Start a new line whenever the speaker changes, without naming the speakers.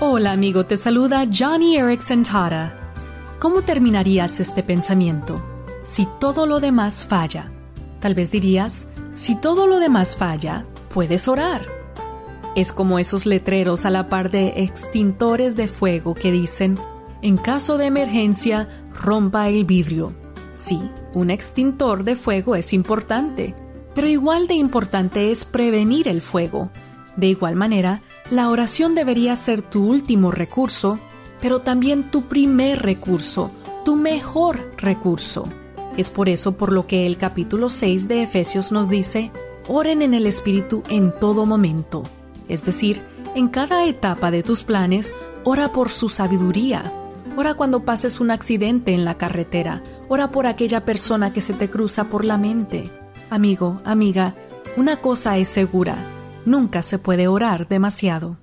Hola amigo, te saluda Johnny Erickson Tara. ¿Cómo terminarías este pensamiento? Si todo lo demás falla. Tal vez dirías, si todo lo demás falla, puedes orar. Es como esos letreros a la par de extintores de fuego que dicen, en caso de emergencia, rompa el vidrio. Sí, un extintor de fuego es importante, pero igual de importante es prevenir el fuego. De igual manera, la oración debería ser tu último recurso, pero también tu primer recurso, tu mejor recurso. Es por eso por lo que el capítulo 6 de Efesios nos dice, oren en el Espíritu en todo momento. Es decir, en cada etapa de tus planes, ora por su sabiduría. Ora cuando pases un accidente en la carretera. Ora por aquella persona que se te cruza por la mente. Amigo, amiga, una cosa es segura Nunca se puede orar demasiado.